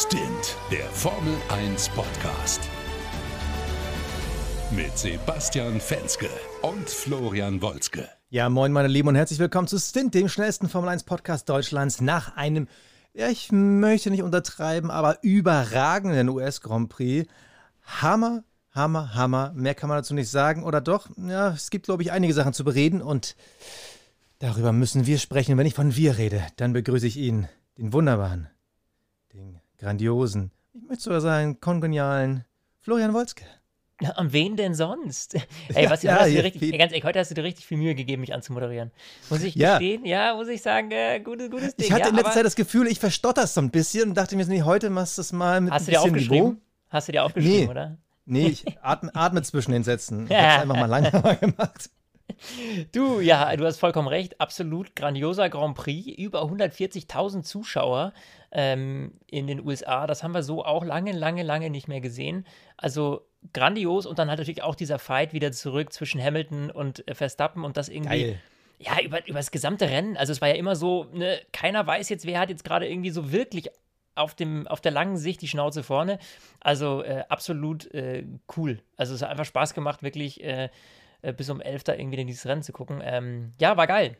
Stint, der Formel 1 Podcast. Mit Sebastian Fenske und Florian Wolzke. Ja, moin meine Lieben und herzlich willkommen zu Stint, dem schnellsten Formel 1 Podcast Deutschlands nach einem, ja, ich möchte nicht untertreiben, aber überragenden US Grand Prix. Hammer, Hammer, Hammer. Mehr kann man dazu nicht sagen. Oder doch? Ja, es gibt, glaube ich, einige Sachen zu bereden und darüber müssen wir sprechen. Und wenn ich von wir rede, dann begrüße ich ihn, den wunderbaren, grandiosen, ich möchte sogar sagen, kongenialen Florian Wolzke. Ja, an wen denn sonst? Ey, was, Ja, hast ja, richtig, ey, ganz ehrlich, heute hast du dir richtig viel Mühe gegeben, mich anzumoderieren. Muss ich Ja. gestehen? Ja, muss ich sagen, äh, gutes, gutes Ding. Ich hatte ja, in letzter Zeit das Gefühl, ich verstotter so ein bisschen und dachte mir, nee, heute machst du es mal mit Hast du ein dir bisschen aufgeschrieben? Niveau. Hast du dir aufgeschrieben, Nee. oder? Nee, ich atme, atme zwischen den Sätzen. Ich hab's einfach mal langsamer gemacht. Du, ja, du hast vollkommen recht. Absolut grandioser Grand Prix. Über 140.000 Zuschauer ähm, in den USA. Das haben wir so auch lange, lange, lange nicht mehr gesehen. Also grandios. Und dann halt natürlich auch dieser Fight wieder zurück zwischen Hamilton und äh, Verstappen und das irgendwie. Geil. Ja, über, über das gesamte Rennen. Also es war ja immer so, ne, keiner weiß jetzt, wer hat jetzt gerade irgendwie so wirklich auf, dem, auf der langen Sicht die Schnauze vorne. Also äh, absolut äh, cool. Also es hat einfach Spaß gemacht, wirklich äh, äh, bis um 11 da irgendwie in dieses Rennen zu gucken. Ähm, ja, war geil.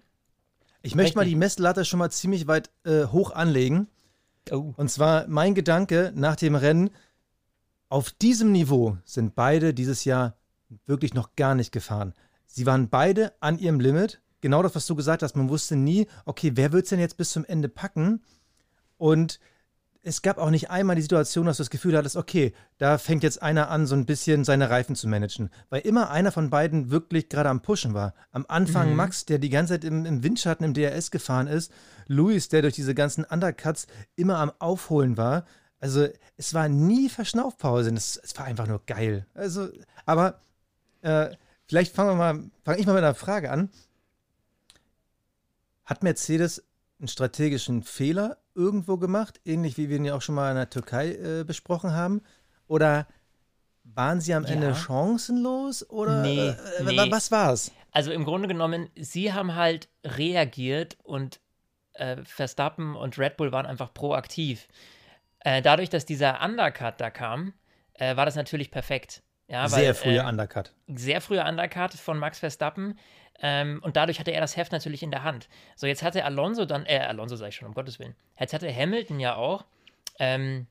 Ich möchte mal Richtig. die Messlatte schon mal ziemlich weit äh, hoch anlegen. Oh. Und zwar mein Gedanke nach dem Rennen, auf diesem Niveau sind beide dieses Jahr wirklich noch gar nicht gefahren. Sie waren beide an ihrem Limit. Genau das, was du gesagt hast. Man wusste nie, okay, wer wird es denn jetzt bis zum Ende packen? Und es gab auch nicht einmal die Situation, dass du das Gefühl hattest, okay, da fängt jetzt einer an, so ein bisschen seine Reifen zu managen. Weil immer einer von beiden wirklich gerade am Pushen war. Am Anfang Mhm. Max, der die ganze Zeit im, im Windschatten im DRS gefahren ist. Luis, der durch diese ganzen Undercuts immer am Aufholen war. Also es war nie Verschnaufpause. Es, es war einfach nur geil. Also, aber äh, vielleicht fangen wir mal, fange ich mal mit einer Frage an. Hat Mercedes einen strategischen Fehler irgendwo gemacht, ähnlich wie wir ihn ja auch schon mal in der Türkei äh, besprochen haben? Oder waren sie am Ja. Ende chancenlos? Oder Nee, äh, nee. wa- was war's? Also im Grunde genommen, sie haben halt reagiert und äh, Verstappen und Red Bull waren einfach proaktiv. Äh, dadurch, dass dieser Undercut da kam, äh, war das natürlich perfekt. Ja, Sehr weil, früher äh, Undercut. sehr früher Undercut von Max Verstappen. Ähm, und dadurch hatte er das Heft natürlich in der Hand. So, jetzt hatte Alonso dann, äh, Alonso sag ich schon, um Gottes Willen. Jetzt hatte Hamilton ja auch, ähm,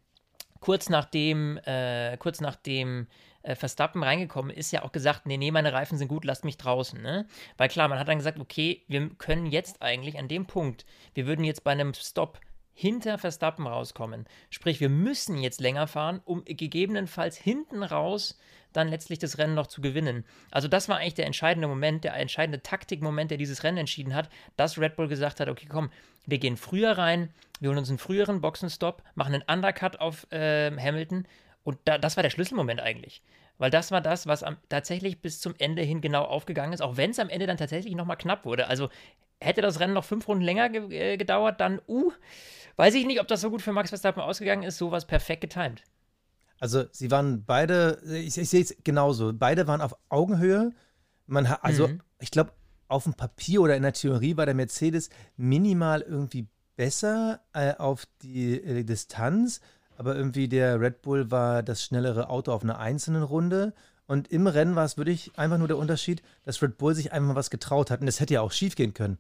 kurz nachdem, äh, kurz nachdem äh, Verstappen reingekommen ist, ja auch gesagt, nee, nee, meine Reifen sind gut, lasst mich draußen, ne? Weil klar, man hat dann gesagt, okay, wir können jetzt eigentlich an dem Punkt, wir würden jetzt bei einem Stop hinter Verstappen rauskommen. Sprich, wir müssen jetzt länger fahren, um gegebenenfalls hinten raus dann letztlich das Rennen noch zu gewinnen. Also das war eigentlich der entscheidende Moment, der entscheidende Taktikmoment, der dieses Rennen entschieden hat, dass Red Bull gesagt hat, okay, komm, wir gehen früher rein, wir holen uns einen früheren Boxenstopp, machen einen Undercut auf ähm, Hamilton und da, das war der Schlüsselmoment eigentlich. Weil das war das, was am, tatsächlich bis zum Ende hin genau aufgegangen ist, auch wenn es am Ende dann tatsächlich nochmal knapp wurde. Also hätte das Rennen noch fünf Runden länger ge äh, gedauert, dann, uh, weiß ich nicht, ob das so gut für Max Verstappen ausgegangen ist, sowas perfekt getimed. Also sie waren beide, ich, ich sehe es genauso, beide waren auf Augenhöhe. Man hat, also Mhm. ich glaube, auf dem Papier oder in der Theorie war der Mercedes minimal irgendwie besser äh, auf die äh, Distanz, aber irgendwie der Red Bull war das schnellere Auto auf einer einzelnen Runde. Und im Rennen war es wirklich einfach nur der Unterschied, dass Red Bull sich einfach mal was getraut hat. Und das hätte ja auch schief gehen können.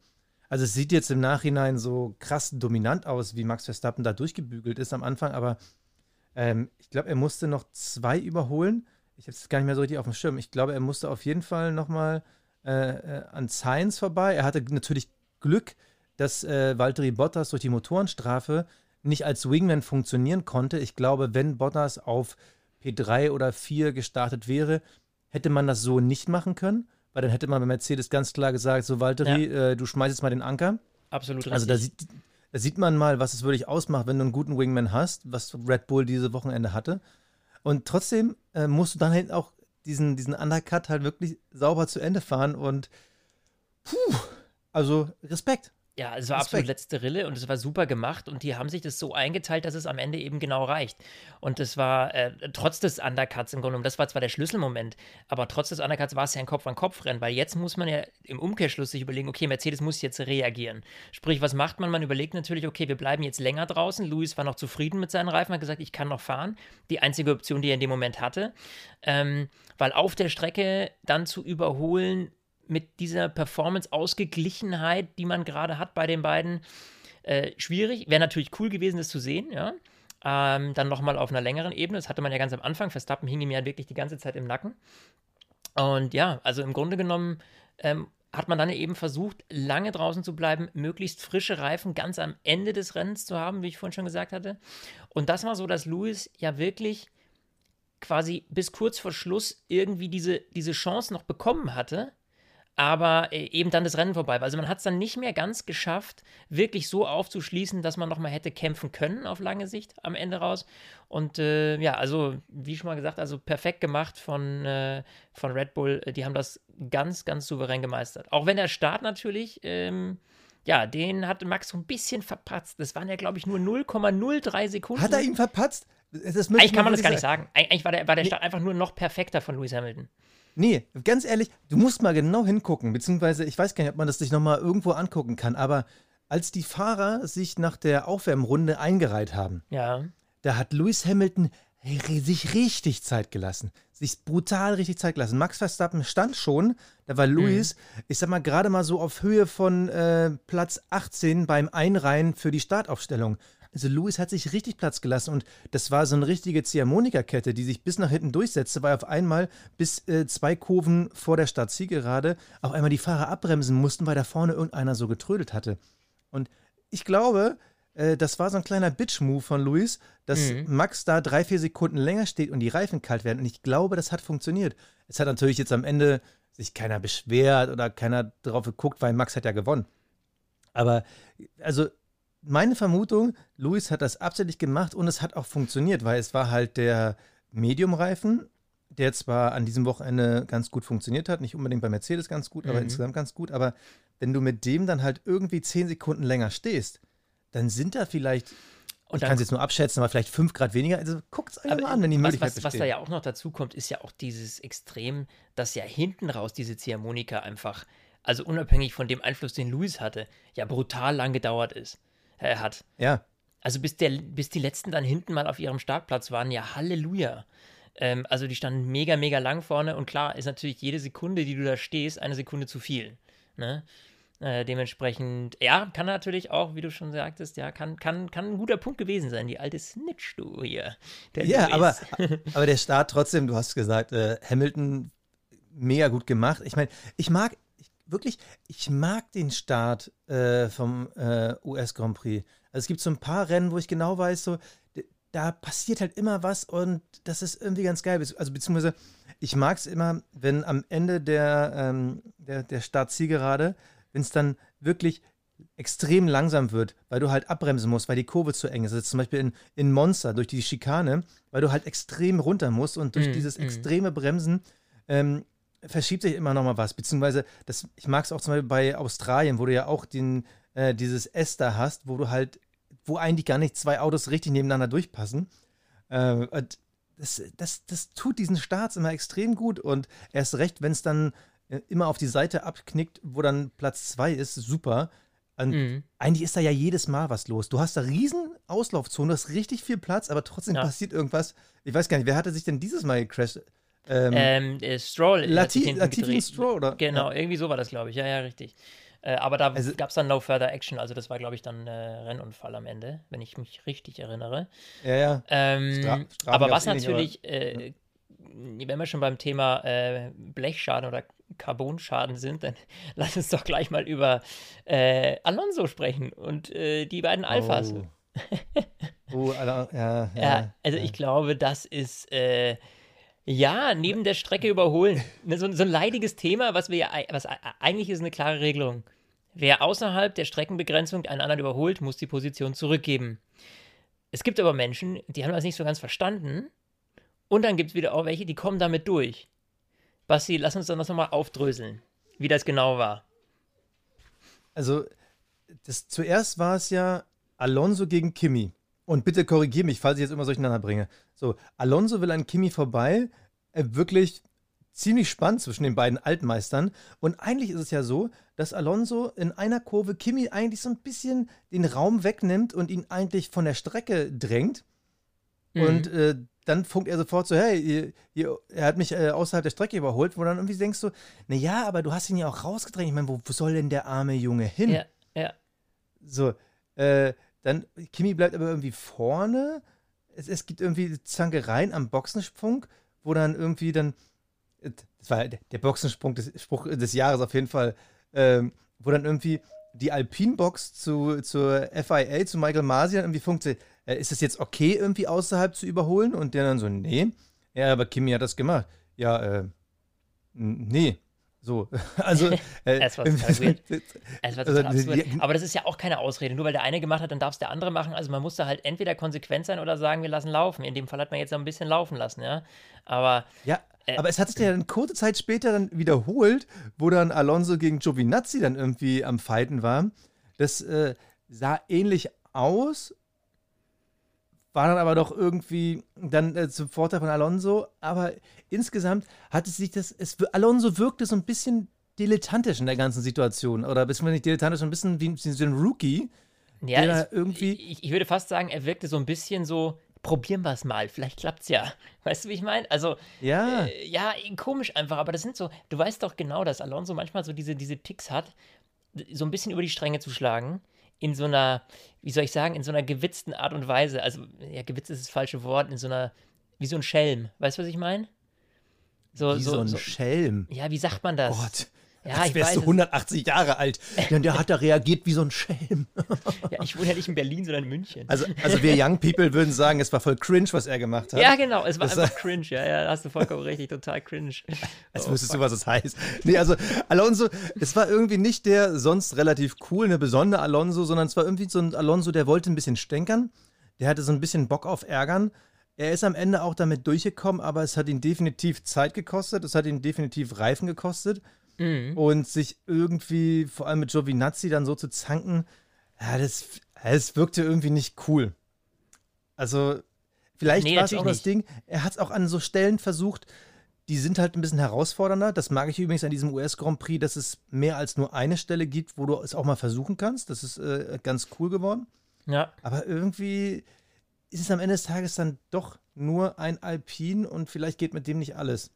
Also es sieht jetzt im Nachhinein so krass dominant aus, wie Max Verstappen da durchgebügelt ist am Anfang, aber ähm, ich glaube, er musste noch zwei überholen. Ich habe es gar nicht mehr so richtig auf dem Schirm. Ich glaube, er musste auf jeden Fall nochmal äh, äh, an Sainz vorbei. Er hatte natürlich Glück, dass äh, Valtteri Bottas durch die Motorenstrafe nicht als Wingman funktionieren konnte. Ich glaube, wenn Bottas auf P3 oder 4 gestartet wäre, hätte man das so nicht machen können, weil dann hätte man bei Mercedes ganz klar gesagt, so Valtteri, äh, du schmeißt jetzt mal den Anker. Absolut richtig. Also da sieht, da sieht man mal, was es wirklich ausmacht, wenn du einen guten Wingman hast, was Red Bull diese Wochenende hatte. Und trotzdem äh, musst du dann halt auch diesen, diesen Undercut halt wirklich sauber zu Ende fahren und puh, also Respekt. Ja, es war absolut letzte Rille und es war super gemacht und die haben sich das so eingeteilt, dass es am Ende eben genau reicht. Und das war äh, trotz des Undercuts im Grunde genommen, das war zwar der Schlüsselmoment, aber trotz des Undercuts war es ja ein Kopf-an-Kopf-Rennen, weil jetzt muss man ja im Umkehrschluss sich überlegen, okay, Mercedes muss jetzt reagieren. Sprich, was macht man? Man überlegt natürlich, okay, wir bleiben jetzt länger draußen. Lewis war noch zufrieden mit seinen Reifen, hat gesagt, ich kann noch fahren. Die einzige Option, die er in dem Moment hatte. Ähm, weil auf der Strecke dann zu überholen, mit dieser Performance-Ausgeglichenheit, die man gerade hat bei den beiden, äh, schwierig. Wäre natürlich cool gewesen, das zu sehen, ja. Ähm, dann nochmal auf einer längeren Ebene. Das hatte man ja ganz am Anfang. Verstappen hing ihm ja wirklich die ganze Zeit im Nacken. Und ja, also im Grunde genommen ähm, hat man dann eben versucht, lange draußen zu bleiben, möglichst frische Reifen ganz am Ende des Rennens zu haben, wie ich vorhin schon gesagt hatte. Und das war so, dass Lewis ja wirklich quasi bis kurz vor Schluss irgendwie diese, diese Chance noch bekommen hatte, aber äh, eben dann das Rennen vorbei war. Also man hat es dann nicht mehr ganz geschafft, wirklich so aufzuschließen, dass man nochmal hätte kämpfen können auf lange Sicht am Ende raus. Und äh, ja, also wie schon mal gesagt, also perfekt gemacht von, äh, von Red Bull. Die haben das ganz, ganz souverän gemeistert. Auch wenn der Start natürlich, ähm, ja, den hat Max so ein bisschen verpatzt. Das waren ja, glaube ich, nur 0,03 Sekunden. Hat er ihn verpatzt? Eigentlich kann man das gar nicht sagen. Eigentlich war der, war der Start einfach nur noch perfekter von Lewis Hamilton. Nee, ganz ehrlich, du musst mal genau hingucken, beziehungsweise ich weiß gar nicht, ob man das sich nochmal irgendwo angucken kann, aber als die Fahrer sich nach der Aufwärmrunde eingereiht haben, ja. da hat Lewis Hamilton sich richtig Zeit gelassen. Sich brutal richtig Zeit gelassen. Max Verstappen stand schon, da war Lewis, mhm. ich sag mal, gerade mal so auf Höhe von äh, Platz 18 beim Einreihen für die Startaufstellung. Also Lewis hat sich richtig Platz gelassen und das war so eine richtige Ziehharmonika-Kette, die sich bis nach hinten durchsetzte, weil auf einmal bis äh, zwei Kurven vor der Stadt Zielgerade auf einmal die Fahrer abbremsen mussten, weil da vorne irgendeiner so getrödelt hatte. Und ich glaube, äh, das war so ein kleiner Bitch-Move von Lewis, dass mhm. Max da drei, vier Sekunden länger steht und die Reifen kalt werden. Und ich glaube, das hat funktioniert. Es hat natürlich jetzt am Ende sich keiner beschwert oder keiner drauf geguckt, weil Max hat ja gewonnen. Aber also meine Vermutung, Luis hat das absichtlich gemacht und es hat auch funktioniert, weil es war halt der Medium-Reifen, der zwar an diesem Wochenende ganz gut funktioniert hat, nicht unbedingt bei Mercedes ganz gut, mhm. aber insgesamt ganz gut, aber wenn du mit dem dann halt irgendwie zehn Sekunden länger stehst, dann sind da vielleicht und ich kann es jetzt nur abschätzen, aber vielleicht fünf Grad weniger. Also guckt es einfach mal an, wenn die Möglichkeit was, was, was da ja auch noch dazu kommt, ist ja auch dieses Extrem, dass ja hinten raus diese Ziehharmonika einfach, also unabhängig von dem Einfluss, den Luis hatte, ja brutal lang gedauert ist äh, hat. Ja. Also bis, der, bis die letzten dann hinten mal auf ihrem Startplatz waren, ja Halleluja. Ähm, also die standen mega, mega lang vorne und klar ist natürlich jede Sekunde, die du da stehst, eine Sekunde zu viel. Ne? Äh, dementsprechend, ja, kann natürlich auch, wie du schon sagtest, ja, kann, kann, kann ein guter Punkt gewesen sein, die alte Snitch, du hier. ja, aber, aber der Start trotzdem, du hast gesagt, äh, Hamilton mega gut gemacht. Ich meine, ich mag, wirklich, ich mag den Start äh, vom äh, US Grand Prix. Also es gibt so ein paar Rennen, wo ich genau weiß, so, da passiert halt immer was und das ist irgendwie ganz geil. Also beziehungsweise, ich mag es immer, wenn am Ende der, ähm, der, der Startzielgerade, wenn es dann wirklich extrem langsam wird, weil du halt abbremsen musst, weil die Kurve zu eng ist. Also zum Beispiel in, in Monster durch die Schikane, weil du halt extrem runter musst und durch mm, dieses mm. extreme Bremsen ähm, verschiebt sich immer noch mal was. Beziehungsweise, das, ich mag es auch zum Beispiel bei Australien, wo du ja auch den, äh, dieses S da hast, wo du halt, wo eigentlich gar nicht zwei Autos richtig nebeneinander durchpassen. Äh, das, das, das tut diesen Starts immer extrem gut und erst recht, wenn es dann äh, immer auf die Seite abknickt, wo dann Platz zwei ist, super. Und mhm. Eigentlich ist da ja jedes Mal was los. Du hast da riesen Auslaufzonen, du hast richtig viel Platz, aber trotzdem ja. passiert irgendwas. Ich weiß gar nicht, wer hatte sich denn dieses Mal gecrashed? Ähm, ähm, äh, Stroll. Lati Latifi Stroll, oder? Genau, ja. irgendwie so war das, glaube ich. Ja, ja, richtig. Äh, aber da also, gab es dann No Further Action, also das war, glaube ich, dann äh, Rennunfall am Ende, wenn ich mich richtig erinnere. Ja, ja. Ähm, Stra aber was natürlich, nicht, aber, äh, wenn wir schon beim Thema äh, Blechschaden oder Carbonschaden sind, dann lass uns doch gleich mal über äh, Alonso sprechen und die beiden Alphas. Oh. oh, ja, ja, ja, Also ich glaube, das ist ja, neben der Strecke überholen. Ne, so, so ein leidiges Thema, was wir ja, was eigentlich ist eine klare Regelung. Wer außerhalb der Streckenbegrenzung einen anderen überholt, muss die Position zurückgeben. Es gibt aber Menschen, die haben das nicht so ganz verstanden. Und dann gibt es wieder auch welche, die kommen damit durch. Basti, lass uns dann das nochmal aufdröseln, wie das genau war. Also, das, zuerst war es ja Alonso gegen Kimi. Und bitte korrigiere mich, falls ich jetzt immer so durcheinander bringe. So, Alonso will an Kimi vorbei. Äh, wirklich ziemlich spannend zwischen den beiden Altmeistern. Und eigentlich ist es ja so, dass Alonso in einer Kurve Kimi eigentlich so ein bisschen den Raum wegnimmt und ihn eigentlich von der Strecke drängt. Mhm. Und äh, dann funkt er sofort so, hey, ihr, ihr, er hat mich äh, außerhalb der Strecke überholt, wo dann irgendwie denkst du, naja, aber du hast ihn ja auch rausgedrängt. Ich meine, wo, wo soll denn der arme Junge hin? Ja, ja. So, äh, dann, Kimi bleibt aber irgendwie vorne. Es, es gibt irgendwie Zankereien am Boxensprung, wo dann irgendwie dann, das war der Boxensprung des, Spruch des Jahres auf jeden Fall, ähm, wo dann irgendwie die Alpine-Box zu, zur FIA, zu Michael Masi dann irgendwie funktioniert. Äh, ist es jetzt okay, irgendwie außerhalb zu überholen? Und der dann so, nee. Ja, aber Kimi hat das gemacht. Ja, äh, nee. So, also. Äh, es war total weird. Es war total also, absurd. Aber das ist ja auch keine Ausrede. Nur weil der eine gemacht hat, dann darf es der andere machen. Also man musste halt entweder konsequent sein oder sagen, wir lassen laufen. In dem Fall hat man jetzt noch ein bisschen laufen lassen, ja. Aber. Ja, äh, aber es hat sich ja dann kurze Zeit später dann wiederholt, wo dann Alonso gegen Giovinazzi dann irgendwie am Fighten war. Das äh, sah ähnlich aus, war dann aber doch irgendwie dann äh, zum Vorteil von Alonso. Aber insgesamt hat es sich das, es, Alonso wirkte so ein bisschen dilettantisch in der ganzen Situation. Oder beziehungsweise nicht dilettantisch, ein bisschen wie, wie ein Rookie. Ja, der irgendwie. Ich, ich, würde fast sagen, er wirkte so ein bisschen so, probieren wir es mal, vielleicht klappt es ja. Weißt du, wie ich meine? Also, ja. Äh, ja, komisch einfach, aber das sind so, du weißt doch genau, dass Alonso manchmal so diese, diese Ticks hat, so ein bisschen über die Stränge zu schlagen in so einer, wie soll ich sagen, in so einer gewitzten Art und Weise. Also, ja, gewitzt ist das falsche Wort, in so einer, wie so ein Schelm. Weißt du, was ich meine? So, wie so, so ein so, Schelm. Ja, wie sagt man das? Gott. Ja, Als wärst du 180 Jahre alt. Ja, der hat da reagiert wie so ein Schelm. ja, ich wohne ja nicht in Berlin, sondern in München. Also, also wir Young People würden sagen, es war voll cringe, was er gemacht hat. Ja, genau, es war das einfach cringe. Ja, ja, da hast du vollkommen richtig, total cringe. Als oh, wüsstest fuck. du, was es heißt. Nee, also Alonso, es war irgendwie nicht der sonst relativ cool, eine besondere Alonso, sondern es war irgendwie so ein Alonso, der wollte ein bisschen stänkern. Der hatte so ein bisschen Bock auf Ärgern. Er ist am Ende auch damit durchgekommen, aber es hat ihn definitiv Zeit gekostet, es hat ihn definitiv Reifen gekostet. Mhm. Und sich irgendwie, vor allem mit Giovinazzi, dann so zu zanken, ja, das, das wirkte irgendwie nicht cool. Also, vielleicht nee, war es auch das Ding, er hat es auch an so Stellen versucht, die sind halt ein bisschen herausfordernder. Das mag ich übrigens an diesem US-Grand Prix, dass es mehr als nur eine Stelle gibt, wo du es auch mal versuchen kannst. Das ist äh, ganz cool geworden. Ja. Aber irgendwie ist es am Ende des Tages dann doch nur ein Alpin und vielleicht geht mit dem nicht alles.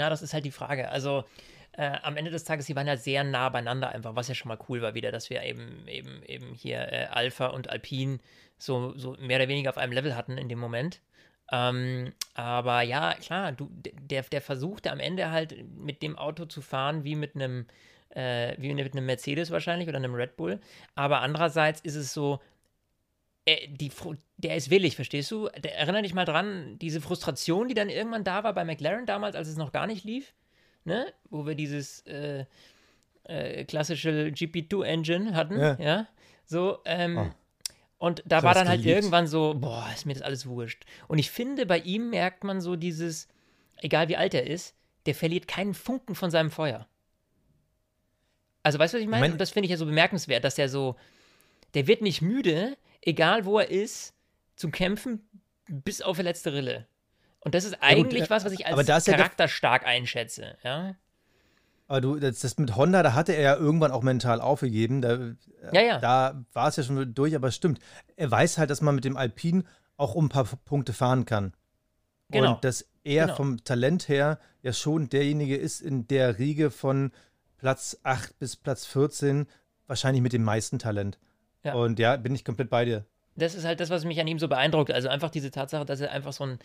Ja, das ist halt die Frage. Also äh, am Ende des Tages, sie waren ja sehr nah beieinander einfach, was ja schon mal cool war wieder, dass wir eben eben eben hier äh, Alpha und Alpine so, so mehr oder weniger auf einem Level hatten in dem Moment. Ähm, aber ja, klar, du, der, der versuchte am Ende halt mit dem Auto zu fahren wie mit einem äh, wie mit einem Mercedes wahrscheinlich oder einem Red Bull. Aber andererseits ist es so, äh, die, der ist willig, verstehst du? Der, erinnere dich mal dran, diese Frustration, die dann irgendwann da war bei McLaren damals, als es noch gar nicht lief, ne? Wo wir dieses äh, äh, klassische GP2-Engine hatten, ja. ja? So, ähm, oh. Und da war dann halt geliebt. irgendwann so, boah, ist mir das alles wurscht. Und ich finde, bei ihm merkt man so dieses, egal wie alt er ist, der verliert keinen Funken von seinem Feuer. Also, weißt du, was ich meine? Ich mein, Und das finde ich ja so bemerkenswert, dass er so, der wird nicht müde, egal wo er ist, zum Kämpfen bis auf die letzte Rille. Und das ist eigentlich ja, gut, was, was ich als charakterstark einschätze, ja. Aber du, das, das, mit Honda, da hatte er ja irgendwann auch mental aufgegeben. Da, ja, ja. da war es ja schon durch, aber es stimmt. Er weiß halt, dass man mit dem Alpin auch um ein paar Punkte fahren kann. Genau. Und dass er genau. vom Talent her ja schon derjenige ist in der Riege von Platz 8 bis Platz 14, wahrscheinlich mit dem meisten Talent. Ja. Und ja, bin ich komplett bei dir. Das ist halt das, was mich an ihm so beeindruckt. Also einfach diese Tatsache, dass er einfach so ein,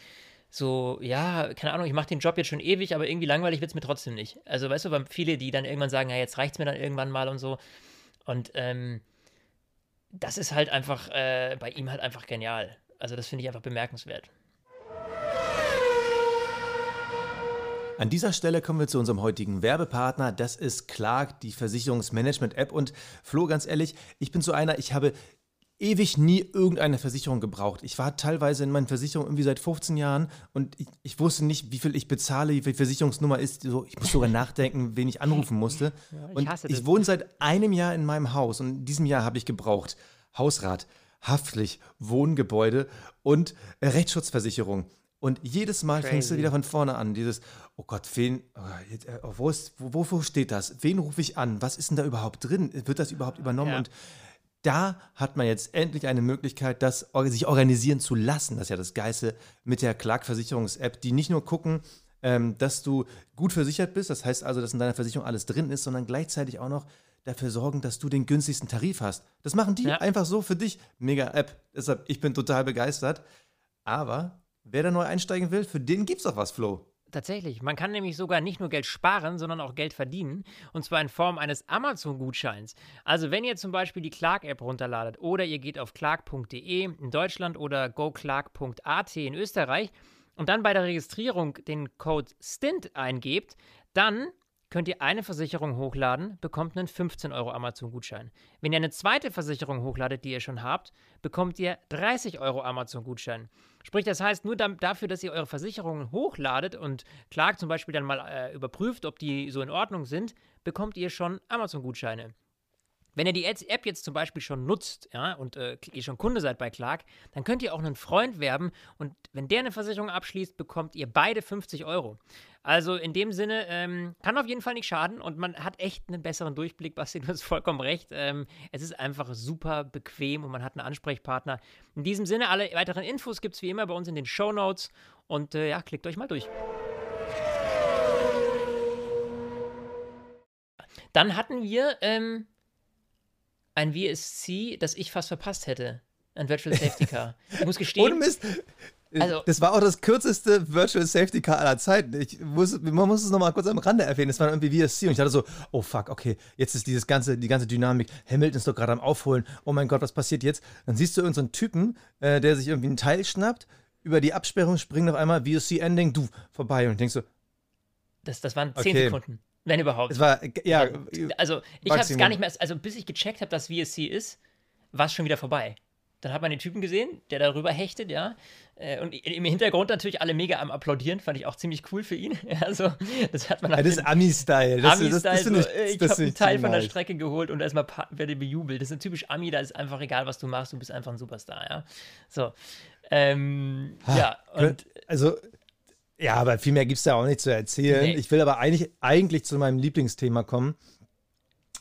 so, ja, keine Ahnung, ich mache den Job jetzt schon ewig, aber irgendwie langweilig wird es mir trotzdem nicht. Also, weißt du, viele, die dann irgendwann sagen, ja, jetzt reicht es mir dann irgendwann mal und so. Und ähm, das ist halt einfach äh, bei ihm halt einfach genial. Also, das finde ich einfach bemerkenswert. An dieser Stelle kommen wir zu unserem heutigen Werbepartner. Das ist Clark, die Versicherungsmanagement-App. Und Flo, ganz ehrlich, ich bin so einer, ich habe ewig nie irgendeine Versicherung gebraucht. Ich war teilweise in meinen Versicherungen irgendwie seit 15 Jahren und ich, ich wusste nicht, wie viel ich bezahle, wie viel Versicherungsnummer ist. So, ich muss sogar nachdenken, wen ich anrufen musste. Ja, ich und ich das. wohne seit einem Jahr in meinem Haus und in diesem Jahr habe ich gebraucht Hausrat, Haftpflicht, Wohngebäude und Rechtsschutzversicherung. Und jedes Mal fängst du Crazy. wieder von vorne an. Dieses, oh Gott, wen, oh, jetzt, äh, wo, ist, wo, wo- wo steht das? Wen rufe ich an? Was ist denn da überhaupt drin? Wird das überhaupt übernommen? Ja. Und da hat man jetzt endlich eine Möglichkeit, das sich organisieren zu lassen. Das ist ja das Geiste mit der Clark-Versicherungs-App, die nicht nur gucken, ähm, dass du gut versichert bist, das heißt also, dass in deiner Versicherung alles drin ist, sondern gleichzeitig auch noch dafür sorgen, dass du den günstigsten Tarif hast. Das machen die Ja. einfach so für dich. Mega App. Deshalb, ich bin total begeistert. Aber wer da neu einsteigen will, für den gibt's doch was, Flo. Tatsächlich. Man kann nämlich sogar nicht nur Geld sparen, sondern auch Geld verdienen. Und zwar in Form eines Amazon-Gutscheins. Also, wenn ihr zum Beispiel die Clark-App runterladet oder ihr geht auf clark.de in Deutschland oder goclark.at in Österreich und dann bei der Registrierung den Code STINT eingebt, dann könnt ihr eine Versicherung hochladen, bekommt einen 15 Euro Amazon-Gutschein. Wenn ihr eine zweite Versicherung hochladet, die ihr schon habt, bekommt ihr 30 Euro Amazon-Gutschein. Sprich, das heißt, nur dafür, dass ihr eure Versicherungen hochladet und Clark zum Beispiel dann mal äh, überprüft, ob die so in Ordnung sind, bekommt ihr schon Amazon-Gutscheine. Wenn ihr die App jetzt zum Beispiel schon nutzt, ja, und äh, ihr schon Kunde seid bei Clark, dann könnt ihr auch einen Freund werben und wenn der eine Versicherung abschließt, bekommt ihr beide 50 Euro. Also in dem Sinne, ähm, kann auf jeden Fall nicht schaden und man hat echt einen besseren Durchblick. Basti, du hast vollkommen recht. Ähm, es ist einfach super bequem und man hat einen Ansprechpartner. In diesem Sinne, alle weiteren Infos gibt es wie immer bei uns in den Show Notes und äh, ja, klickt euch mal durch. Dann hatten wir ähm, ein VSC, das ich fast verpasst hätte. Ein Virtual Safety Car. Ich muss gestehen. Ohne Mist. Also- das war auch das kürzeste Virtual Safety Car aller Zeiten. Ich muss, man muss es nochmal kurz am Rande erwähnen. Das war irgendwie VSC und ich dachte so, oh fuck, okay, jetzt ist dieses ganze, die ganze Dynamik. Hamilton ist doch gerade am Aufholen. Oh mein Gott, was passiert jetzt? Dann siehst du irgendeinen so einen Typen, äh, der sich irgendwie ein Teil schnappt, über die Absperrung springt auf einmal VSC Ending, du, vorbei und denkst so, Das, das waren 10 Okay. Sekunden. Wenn überhaupt. es war, ja, Also, ich habe es gar nicht mehr, also bis ich gecheckt habe, dass VSC ist, war es schon wieder vorbei. Dann hat man den Typen gesehen, der darüber hechtet, ja. Äh, Und im Hintergrund natürlich alle mega am Applaudieren, fand ich auch ziemlich cool für ihn. Also, das hat man ja, das ist Ami-Style. Das, Ami-Style, das, das, so, ich, äh, ich habe einen Teil von der. Strecke geholt und erstmal werde bejubelt. Das ist ein typisch Ami, da ist einfach egal, was du machst, du bist einfach ein Superstar, ja. So. Ähm, ja, und Also, ja, aber viel mehr gibt es da auch nicht zu erzählen. Nee. Ich will aber eigentlich, eigentlich zu meinem Lieblingsthema kommen.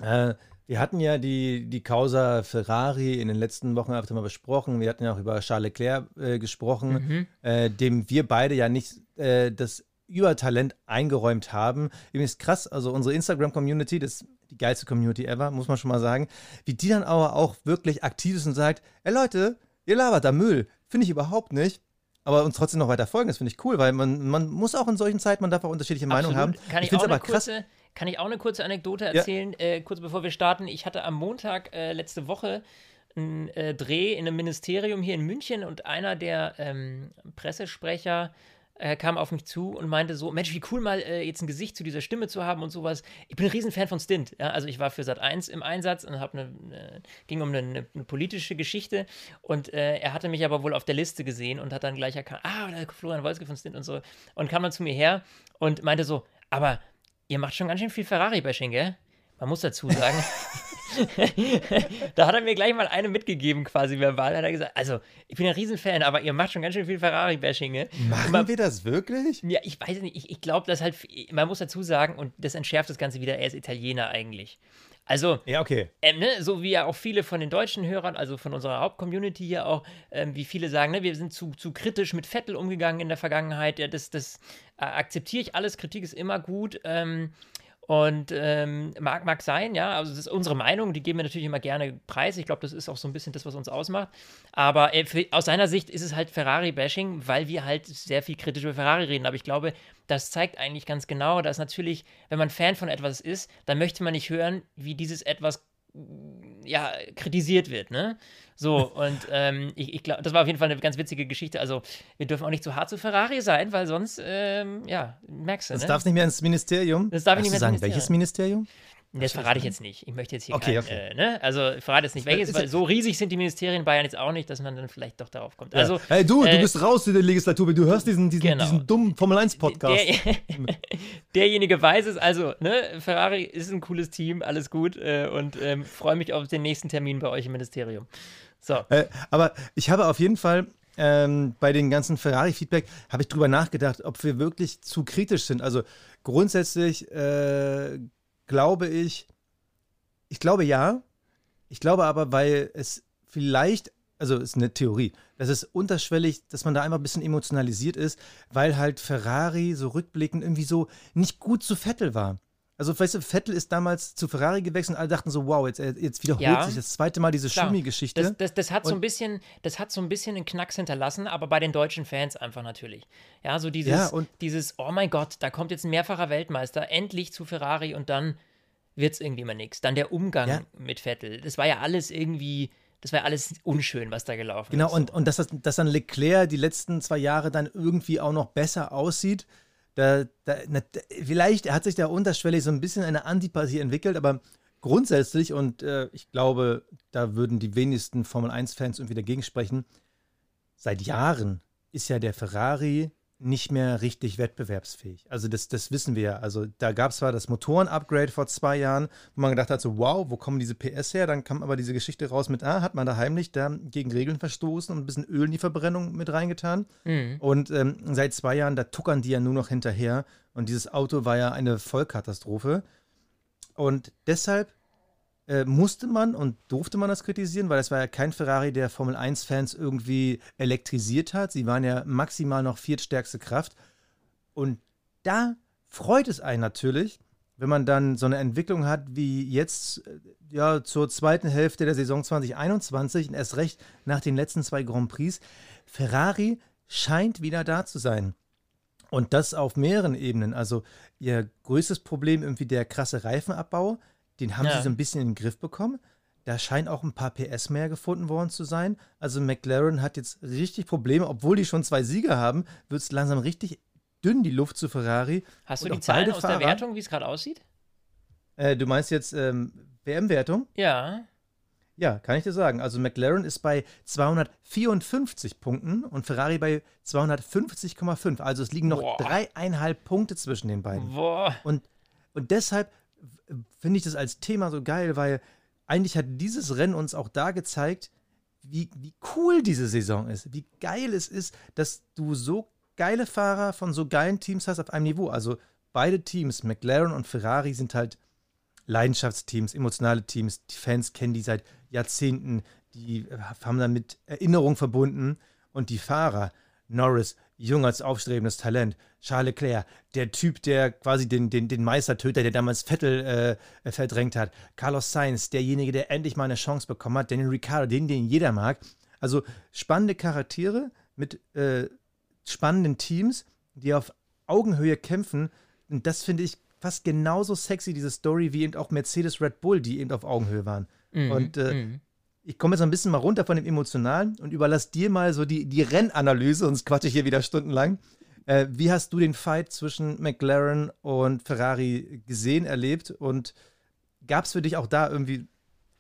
Äh, wir hatten ja die, die Causa Ferrari in den letzten Wochen öfter mal besprochen. Wir hatten ja auch über Charles Leclerc äh, gesprochen, Mhm. äh, dem wir beide ja nicht äh, das Übertalent eingeräumt haben. Übrigens krass, also unsere Instagram-Community, das ist die geilste Community ever, muss man schon mal sagen, wie die dann aber auch wirklich aktiv ist und sagt, ey Leute, ihr labert da Müll. Finde ich überhaupt nicht. Aber uns trotzdem noch weiter folgen, das finde ich cool, weil man, man muss auch in solchen Zeiten, man darf auch unterschiedliche Meinungen haben. Kann ich, finde auch es eine aber krass. kurze, kann ich auch eine kurze Anekdote erzählen, äh, kurz bevor wir starten? Ich hatte am Montag äh, letzte Woche einen äh, Dreh in einem Ministerium hier in München und einer der ähm, Pressesprecher äh, kam auf mich zu und meinte so, Mensch, wie cool mal äh, jetzt ein Gesicht zu dieser Stimme zu haben und sowas. Ich bin ein Riesenfan von Stint. Ja? Also ich war für Sat 1 im Einsatz und hab eine, eine, ging um eine, eine, eine politische Geschichte und äh, er hatte mich aber wohl auf der Liste gesehen und hat dann gleich erkannt, ah, der Florian Wolzke von Stint und so. Und kam dann zu mir her und meinte so, aber ihr macht schon ganz schön viel Ferrari-Bashing, gell? Man muss dazu sagen. da hat er mir gleich mal eine mitgegeben, quasi verbal. Hat er gesagt, also, ich bin ein Riesenfan, aber ihr macht schon ganz schön viel Ferrari-Bashing, ne? Machen man- wir das wirklich? Ja, ich weiß nicht, ich, ich glaube, dass halt, man muss dazu sagen, und das entschärft das Ganze wieder, er ist Italiener eigentlich. Also, Ja, okay. ähm, ne, so wie ja auch viele von den deutschen Hörern, also von unserer Hauptcommunity hier auch, ähm, wie viele sagen, ne, wir sind zu, zu kritisch mit Vettel umgegangen in der Vergangenheit. Ja, das das äh, akzeptiere ich alles, Kritik ist immer gut. Ähm, und ähm, mag, mag sein, ja, also das ist unsere Meinung, die geben wir natürlich immer gerne preis. Ich glaube, das ist auch so ein bisschen das, was uns ausmacht. Aber äh, für, aus seiner Sicht ist es halt Ferrari-Bashing, weil wir halt sehr viel kritisch über Ferrari reden. Aber ich glaube, das zeigt eigentlich ganz genau, dass natürlich, wenn man Fan von etwas ist, dann möchte man nicht hören, wie dieses etwas ja, kritisiert wird, ne? So, und ähm, ich, ich glaube, das war auf jeden Fall eine ganz witzige Geschichte. Also, wir dürfen auch nicht zu hart zu Ferrari sein, weil sonst, ähm, ja, merkst du, Das ne? darf nicht mehr ins Ministerium. Das darf Darfst nicht mehr sagen, welches Ministerium? Das verrate ich jetzt nicht. Ich möchte jetzt hier okay, kein, okay. Äh, ne? Also ich verrate jetzt nicht welches, weil so riesig sind die Ministerien in Bayern jetzt auch nicht, dass man dann vielleicht doch darauf kommt. Also, ja. Hey, du, äh, du bist raus in der Legislatur, du hörst diesen, diesen, Genau. diesen dummen Formel 1 Podcast. Der, derjenige weiß es, also, ne, Ferrari ist ein cooles Team, alles gut äh, und ähm, freue mich auf den nächsten Termin bei euch im Ministerium. So. Äh, aber ich habe auf jeden Fall ähm, bei den ganzen Ferrari-Feedback, habe ich drüber nachgedacht, ob wir wirklich zu kritisch sind. Also grundsätzlich äh, glaube ich, ich glaube ja. Ich glaube aber, weil es vielleicht, also ist eine Theorie, dass es unterschwellig, dass man da einfach ein bisschen emotionalisiert ist, weil halt Ferrari so rückblickend irgendwie so nicht gut zu Vettel war. Also, weißt du, Vettel ist damals zu Ferrari gewechselt und alle dachten so, wow, jetzt, jetzt wiederholt Ja. sich das zweite Mal diese. Schumi-Geschichte. Das, das, das, hat so ein bisschen, das hat so ein bisschen einen Knacks hinterlassen, aber bei den deutschen Fans einfach natürlich. Ja, so dieses, Ja, dieses, oh mein Gott, da kommt jetzt ein mehrfacher Weltmeister, endlich zu Ferrari und dann wird es irgendwie mal nichts. Dann der Umgang Ja. mit Vettel. Das war ja alles irgendwie, das war alles unschön, was da gelaufen Genau, ist. und, und dass, das- dass dann Leclerc die letzten zwei Jahre dann irgendwie auch noch besser aussieht. Da, da, na, vielleicht hat sich da unterschwellig so ein bisschen eine Antipathie entwickelt, aber grundsätzlich, und äh, ich glaube, da würden die wenigsten Formel 1-Fans irgendwie dagegen sprechen, seit Jahren ist ja der Ferrari nicht mehr richtig wettbewerbsfähig. Also das, das wissen wir ja. Also da gab es zwar das Motoren-Upgrade vor zwei Jahren, wo man gedacht hat, so wow, wo kommen diese PS her? Dann kam aber diese Geschichte raus mit, ah, hat man da heimlich da gegen Regeln verstoßen und ein bisschen Öl in die Verbrennung mit reingetan. Mhm. Und ähm, seit zwei Jahren, da tuckern die ja nur noch hinterher. Und dieses Auto war ja eine Vollkatastrophe. Und deshalb äh, musste man und durfte man das kritisieren, weil es war ja kein Ferrari, der Formel 1-Fans irgendwie elektrisiert hat. Sie waren ja maximal noch viertstärkste Kraft. Und da freut es einen natürlich, wenn man dann so eine Entwicklung hat wie jetzt äh, ja zur zweiten Hälfte der Saison 2021 und erst recht nach den letzten zwei Grand Prix. Ferrari scheint wieder da zu sein. Und das auf mehreren Ebenen. Also ihr größtes Problem irgendwie der krasse Reifenabbau, den haben Ja. sie so ein bisschen in den Griff bekommen. Da scheinen auch ein paar PS mehr gefunden worden zu sein. Also McLaren hat jetzt richtig Probleme, obwohl die schon zwei Sieger haben, wird es langsam richtig dünn die Luft zu Ferrari. Hast du die Zahlen aus Fahrer- der Wertung, wie es gerade aussieht? Äh, du meinst jetzt ähm, WM-Wertung? Ja. Ja, kann ich dir sagen. Also McLaren ist bei 254 Punkten und Ferrari bei 250,5. Also es liegen noch Boah. dreieinhalb Punkte zwischen den beiden. Boah. Und, und deshalb finde ich das als Thema so geil, weil eigentlich hat dieses Rennen uns auch da gezeigt, wie, wie cool diese Saison ist. Wie geil es ist, dass du so geile Fahrer von so geilen Teams hast auf einem Niveau. Also beide Teams, McLaren und Ferrari, sind halt Leidenschaftsteams, emotionale Teams. Die Fans kennen die seit Jahrzehnten. Die äh, haben damit Erinnerung verbunden. Und die Fahrer, Norris, jung als aufstrebendes Talent, Charles Leclerc, der Typ, der quasi den, den, den Meistertöter, der damals Vettel äh, verdrängt hat, Carlos Sainz, derjenige, der endlich mal eine Chance bekommen hat, Daniel Ricciardo, den, den jeder mag. Also spannende Charaktere mit äh, spannenden Teams, die auf Augenhöhe kämpfen. Und das finde ich fast genauso sexy, diese Story, wie eben auch Mercedes Red Bull, die eben auf Augenhöhe waren. Mhm, Und äh, mhm. Ich komme jetzt ein bisschen mal runter von dem Emotionalen und überlasse dir mal so die, die Rennanalyse, sonst quatsche ich hier wieder stundenlang. Äh, wie hast du den Fight zwischen McLaren und Ferrari gesehen, erlebt und gab es für dich auch da irgendwie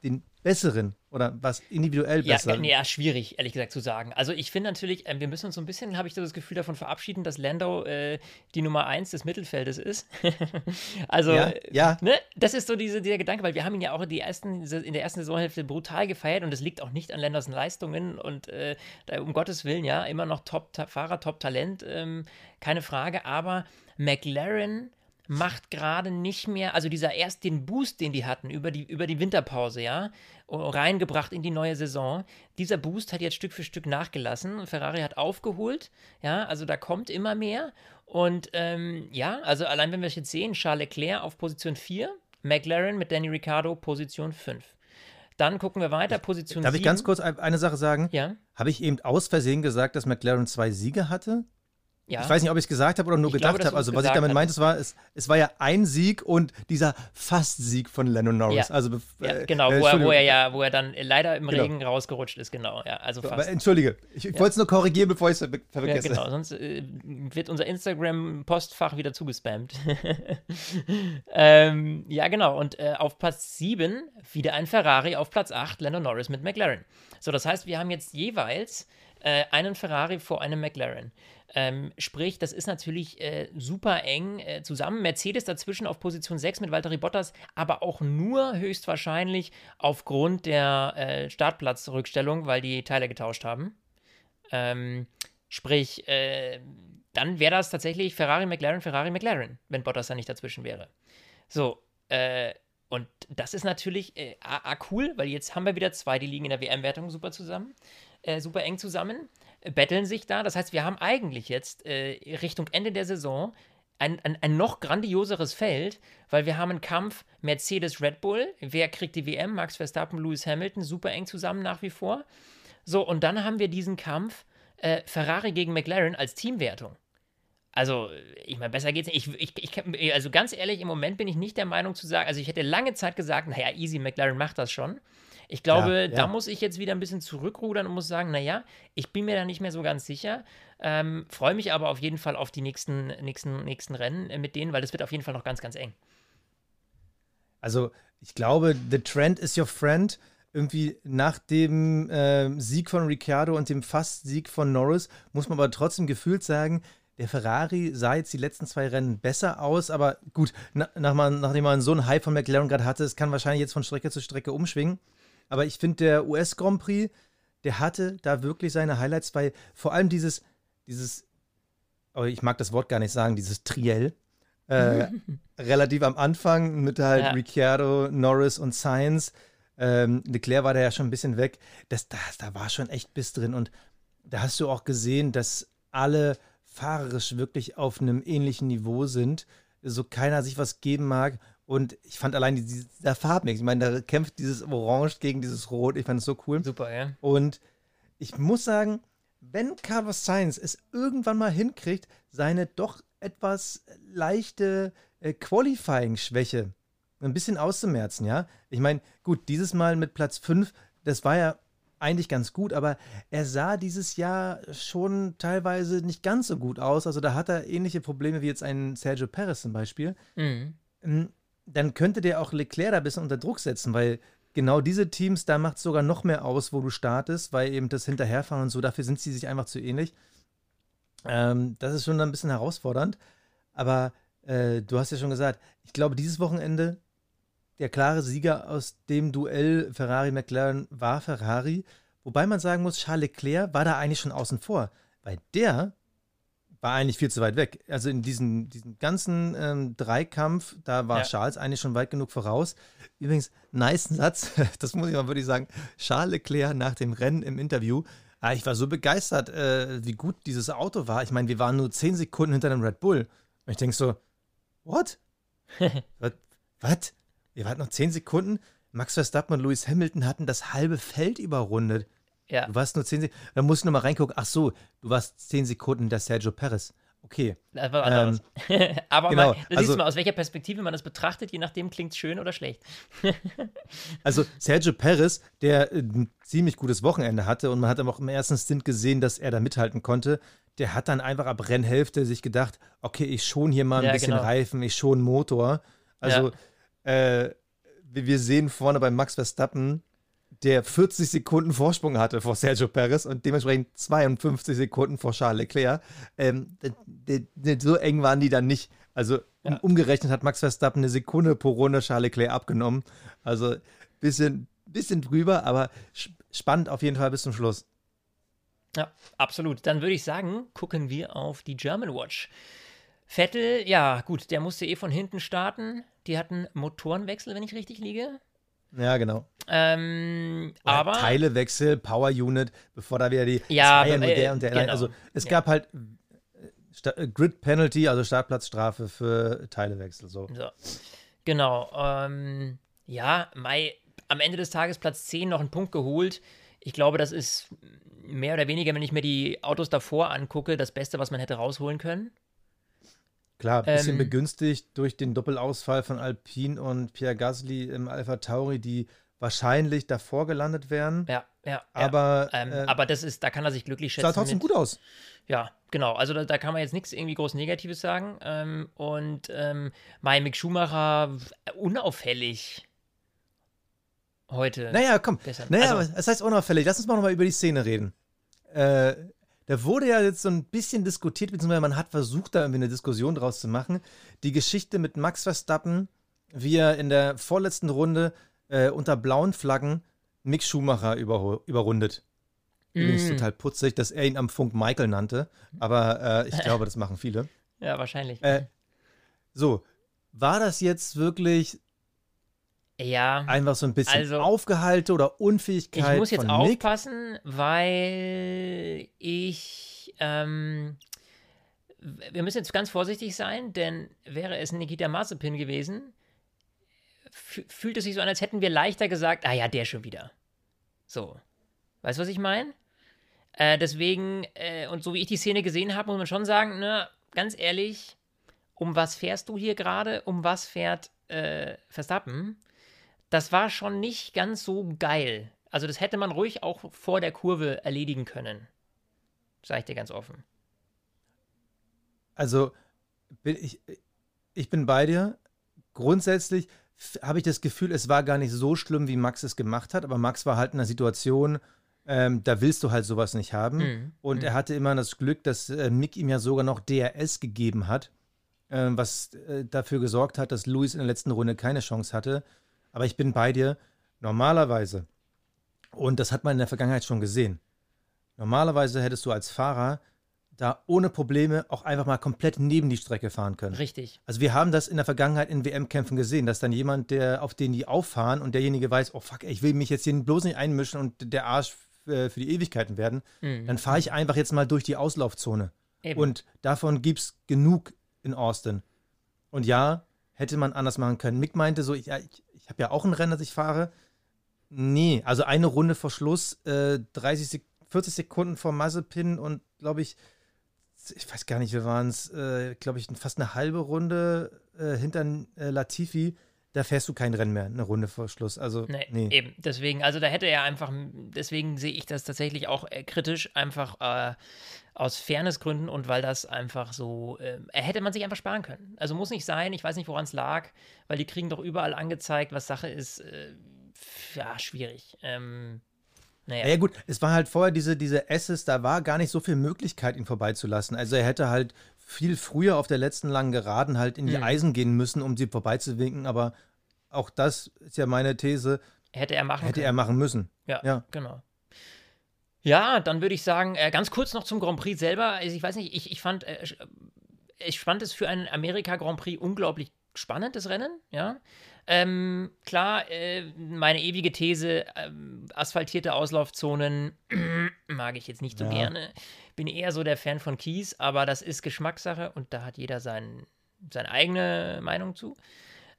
den besseren oder was individuell Ja, besser? nee, ja, schwierig, ehrlich gesagt zu sagen. Also ich finde natürlich, ähm, wir müssen uns so ein bisschen, habe ich das Gefühl, davon verabschieden, dass Lando äh, die Nummer eins des Mittelfeldes ist. also, Ja, ja. Ne, das ist so diese, dieser Gedanke, weil wir haben ihn ja auch die ersten, in der ersten Saisonhälfte brutal gefeiert und es liegt auch nicht an Landos Leistungen und äh, um Gottes Willen, ja, immer noch Top-Fahrer, Top-Talent, ähm, keine Frage, aber McLaren macht gerade nicht mehr, also dieser erst den Boost, den die hatten über die, über die Winterpause, ja, reingebracht in die neue Saison. Dieser Boost hat jetzt Stück für Stück nachgelassen. Ferrari hat aufgeholt, ja, also da kommt immer mehr. Und ähm, ja, also allein wenn wir es jetzt sehen, Charles Leclerc auf Position 4, McLaren mit Danny Ricciardo Position 5. Dann gucken wir weiter, Position Darf 7. ich ganz kurz ein- eine Sache sagen? Ja. Habe ich eben aus Versehen gesagt, dass McLaren zwei Siege hatte? Ja. Ich weiß nicht, ob ich es gesagt habe oder nur ich gedacht habe. Also, was ich damit meinte, es war, es, es war ja ein Sieg und dieser Fast-Sieg von Lennon Norris. Ja. Also, ja, äh, genau, äh, wo, er, wo, er, ja, wo er dann leider im genau. Regen rausgerutscht ist, genau. Ja, also fast. Aber entschuldige, ich, ich wollte es nur korrigieren, bevor ich es ver vergesse. Ja, genau, sonst äh, wird unser Instagram-Postfach wieder zugespammt. ähm, ja, genau. Und äh, auf Platz 7 wieder ein Ferrari, auf Platz 8 Lennon Norris mit McLaren. So, das heißt, wir haben jetzt jeweils äh, einen Ferrari vor einem McLaren. Ähm, sprich, das ist natürlich äh, super eng äh, zusammen. Mercedes dazwischen auf Position 6 mit Valtteri Bottas, aber auch nur höchstwahrscheinlich aufgrund der äh, Startplatzrückstellung, weil die Teile getauscht haben. Ähm, sprich, äh, dann wäre das tatsächlich Ferrari, McLaren, Ferrari, McLaren, wenn Bottas da nicht dazwischen wäre. So, äh, und das ist natürlich äh, cool, weil jetzt haben wir wieder zwei, die liegen in der WM-Wertung super zusammen, super eng zusammen betteln sich da. Das heißt, wir haben eigentlich jetzt äh, Richtung Ende der Saison ein, ein, ein, noch grandioseres Feld, weil wir haben einen Kampf Mercedes-Red Bull. Wer kriegt die WM? Max Verstappen, Lewis Hamilton, super eng zusammen nach wie vor. So, und dann haben wir diesen Kampf äh, Ferrari gegen McLaren als Teamwertung. Also, ich meine, besser geht's nicht. Ich, ich, ich, also ganz ehrlich, im Moment bin ich nicht der Meinung zu sagen, also ich hätte lange Zeit gesagt, naja, easy, McLaren macht das schon. Ich glaube, ja, ja. da muss ich jetzt wieder ein bisschen zurückrudern und muss sagen, naja, ich bin mir da nicht mehr so ganz sicher. Ähm, Freue mich aber auf jeden Fall auf die nächsten, nächsten, nächsten Rennen äh, mit denen, weil das wird auf jeden Fall noch ganz, ganz eng. Also, ich glaube, the trend is your friend. Irgendwie nach dem äh, Sieg von Ricciardo und dem Fast-Sieg von Norris muss man aber trotzdem gefühlt sagen, der Ferrari sah jetzt die letzten zwei Rennen besser aus, aber gut, nach, nachdem man so einen Hype von McLaren gerade hatte, es kann wahrscheinlich jetzt von Strecke zu Strecke umschwingen. Aber ich finde, der US Grand Prix, der hatte da wirklich seine Highlights, weil vor allem dieses, dieses, aber ich mag das Wort gar nicht sagen, dieses Triell, äh, relativ am Anfang mit halt ja. Ricciardo, Norris und Sainz. Ähm, Leclerc war da ja schon ein bisschen weg. Das, das, da war schon echt Biss drin. Und da hast du auch gesehen, dass alle fahrerisch wirklich auf einem ähnlichen Niveau sind. So keiner sich was geben mag. Und ich fand allein dieser Farbmix, ich meine, da kämpft dieses Orange gegen dieses Rot, ich fand es so cool. Super, ja. Und ich muss sagen, wenn Carlos Sainz es irgendwann mal hinkriegt, seine doch etwas leichte äh, Qualifying-Schwäche ein bisschen auszumerzen, ja. Ich meine, gut, dieses Mal mit Platz 5, das war ja eigentlich ganz gut, aber er sah dieses Jahr schon teilweise nicht ganz so gut aus. Also da hat er ähnliche Probleme wie jetzt ein Sergio Perez zum Beispiel. Mhm. Dann könnte der auch Leclerc da ein bisschen unter Druck setzen, weil genau diese Teams, da macht es sogar noch mehr aus, wo du startest, weil eben das Hinterherfahren und so, dafür sind sie sich einfach zu ähnlich. Ähm, das ist schon ein bisschen herausfordernd. Aber äh, du hast ja schon gesagt, ich glaube, dieses Wochenende der klare Sieger aus dem Duell Ferrari-McLaren war Ferrari. Wobei man sagen muss, Charles Leclerc war da eigentlich schon außen vor, weil der war eigentlich viel zu weit weg. Also in diesem, diesem ganzen ähm, Dreikampf, da war ja. Charles eigentlich schon weit genug voraus. Übrigens, nice Satz, das muss ich mal wirklich sagen. Charles Leclerc nach dem Rennen im Interview. Ah, ich war so begeistert, äh, wie gut dieses Auto war. Ich meine, wir waren nur zehn Sekunden hinter dem Red Bull. Und ich denke so, what? Was? Wir warten noch zehn Sekunden? Max Verstappen und Lewis Hamilton hatten das halbe Feld überrundet. Ja. Du warst nur 10 Sekunden. Da musst du nochmal reingucken. Ach so, du warst 10 Sekunden der Sergio Perez. Okay. Ähm, Aber genau, mal, da also, siehst du mal, aus welcher Perspektive man das betrachtet, je nachdem klingt es schön oder schlecht. also Sergio Perez, der äh, ein ziemlich gutes Wochenende hatte und man hat auch im ersten Stint gesehen, dass er da mithalten konnte. Der hat dann einfach ab Rennhälfte sich gedacht, okay, ich schon hier mal ein ja, bisschen genau. Reifen, ich schon Motor. Also ja. äh, wir sehen vorne bei Max Verstappen, der 40 Sekunden Vorsprung hatte vor Sergio Perez und dementsprechend 52 Sekunden vor Charles Leclerc. Ähm, so eng waren die dann nicht. Also ja. umgerechnet hat Max Verstappen eine Sekunde pro Runde Charles Leclerc abgenommen. Also bisschen, bisschen drüber, aber spannend auf jeden Fall bis zum Schluss. Ja, absolut. Dann würde ich sagen, gucken wir auf die German Watch. Vettel, ja, gut, der musste eh von hinten starten. Die hatten Motorenwechsel, wenn ich richtig liege. Ja, genau. Ähm, aber Teilewechsel, Power Unit, bevor da wieder die ja, ja nur der und der genau. Also es gab halt äh, äh, Grid Penalty, also Startplatzstrafe für Teilewechsel. So. so. Genau. Ähm, ja, Mai am Ende des Tages Platz 10 noch einen Punkt geholt. Ich glaube, das ist mehr oder weniger, wenn ich mir die Autos davor angucke, das Beste, was man hätte rausholen können. Klar, ein bisschen ähm, begünstigt durch den Doppelausfall von Alpine und Pierre Gasly im Alpha Tauri, die wahrscheinlich davor gelandet wären. Ja, ja. Aber, ja. Ähm, äh, aber das ist, da kann er sich glücklich schätzen. Sah trotzdem gut aus. Ja, genau. Also da, da, kann man jetzt nichts irgendwie groß Negatives sagen. Ähm, und ähm, Mick Schumacher unauffällig heute. Naja, komm. Besser. Naja, also, das heißt unauffällig. Lass uns mal nochmal über die Szene reden. Äh, da wurde ja jetzt so ein bisschen diskutiert, beziehungsweise man hat versucht, da irgendwie eine Diskussion draus zu machen. Die Geschichte mit Max Verstappen, wie er in der vorletzten Runde äh, unter blauen Flaggen Mick Schumacher über, überrundet. Mm. Übrigens total putzig, dass er ihn am Funk Michael nannte, aber äh, ich glaube, das machen viele. Ja, wahrscheinlich. Äh, so, war das jetzt wirklich ja, einfach so ein bisschen also, Aufgehalte oder Unfähigkeit? Ich muss jetzt aufpassen, weil ich ähm, wir müssen jetzt ganz vorsichtig sein, denn wäre es Nikita Mazepin gewesen, fühlt es sich so an, als hätten wir leichter gesagt, ah ja, der schon wieder. So. Weißt du, was ich meine? Äh, deswegen, äh, und so wie ich die Szene gesehen habe, muss man schon sagen, ne, ganz ehrlich, um was fährst du hier gerade? Um was fährt äh, Verstappen? Das war schon nicht ganz so geil. Also, das hätte man ruhig auch vor der Kurve erledigen können. Sag ich dir ganz offen. Also, bin ich, ich bin bei dir. Grundsätzlich habe ich das Gefühl, es war gar nicht so schlimm, wie Max es gemacht hat, aber Max war halt in einer Situation, ähm, da willst du halt sowas nicht haben. Mhm. Und mhm. er hatte immer das Glück, dass äh, Mick ihm ja sogar noch DRS gegeben hat, äh, was äh, dafür gesorgt hat, dass Luis in der letzten Runde keine Chance hatte. Aber ich bin bei dir. Normalerweise, und das hat man in der Vergangenheit schon gesehen, normalerweise hättest du als Fahrer da ohne Probleme auch einfach mal komplett neben die Strecke fahren können. Richtig. Also wir haben das in der Vergangenheit in WM-Kämpfen gesehen, dass dann jemand, der auf den die auffahren und derjenige weiß, oh fuck, ich will mich jetzt hier bloß nicht einmischen und der Arsch äh, für die Ewigkeiten werden, mhm. dann fahre ich einfach jetzt mal durch die Auslaufzone. Eben. Und davon gibt es genug in Austin. Und ja, hätte man anders machen können. Mick meinte so, ja, ich, ich habe ja auch ein Rennen, das ich fahre. Nee, also eine Runde vor Schluss, äh, 30, 40 Sekunden vor Mazepin und glaube ich, ich weiß gar nicht, wir waren es, äh, glaube ich, fast eine halbe Runde äh, hinter äh, Latifi. Da fährst du kein Rennen mehr, eine Runde vor Schluss. Also, nee, nee. eben. Deswegen, also da hätte er einfach, deswegen sehe ich das tatsächlich auch äh, kritisch, einfach äh, aus Fairnessgründen und weil das einfach so, äh, hätte man sich einfach sparen können. Also muss nicht sein, ich weiß nicht, woran es lag, weil die kriegen doch überall angezeigt, was Sache ist. Äh, ja, schwierig. Ähm, naja. Ja, gut, es war halt vorher diese, diese Esses, da war gar nicht so viel Möglichkeit, ihn vorbeizulassen. Also er hätte halt viel früher auf der letzten langen Geraden halt in die mhm. Eisen gehen müssen, um sie vorbeizuwinken, aber auch das ist ja meine These. Hätte er machen Hätte können. er machen müssen. Ja, ja. genau. Ja, dann würde ich sagen, äh, ganz kurz noch zum Grand Prix selber. Also ich weiß nicht, ich, ich fand, äh, ich fand es für einen Amerika Grand Prix unglaublich spannend, das Rennen, ja. Ähm, klar, äh, meine ewige These, ähm, asphaltierte Auslaufzonen mag ich jetzt nicht so ja. gerne. Bin eher so der Fan von Kies, aber das ist Geschmackssache und da hat jeder sein, seine eigene Meinung zu.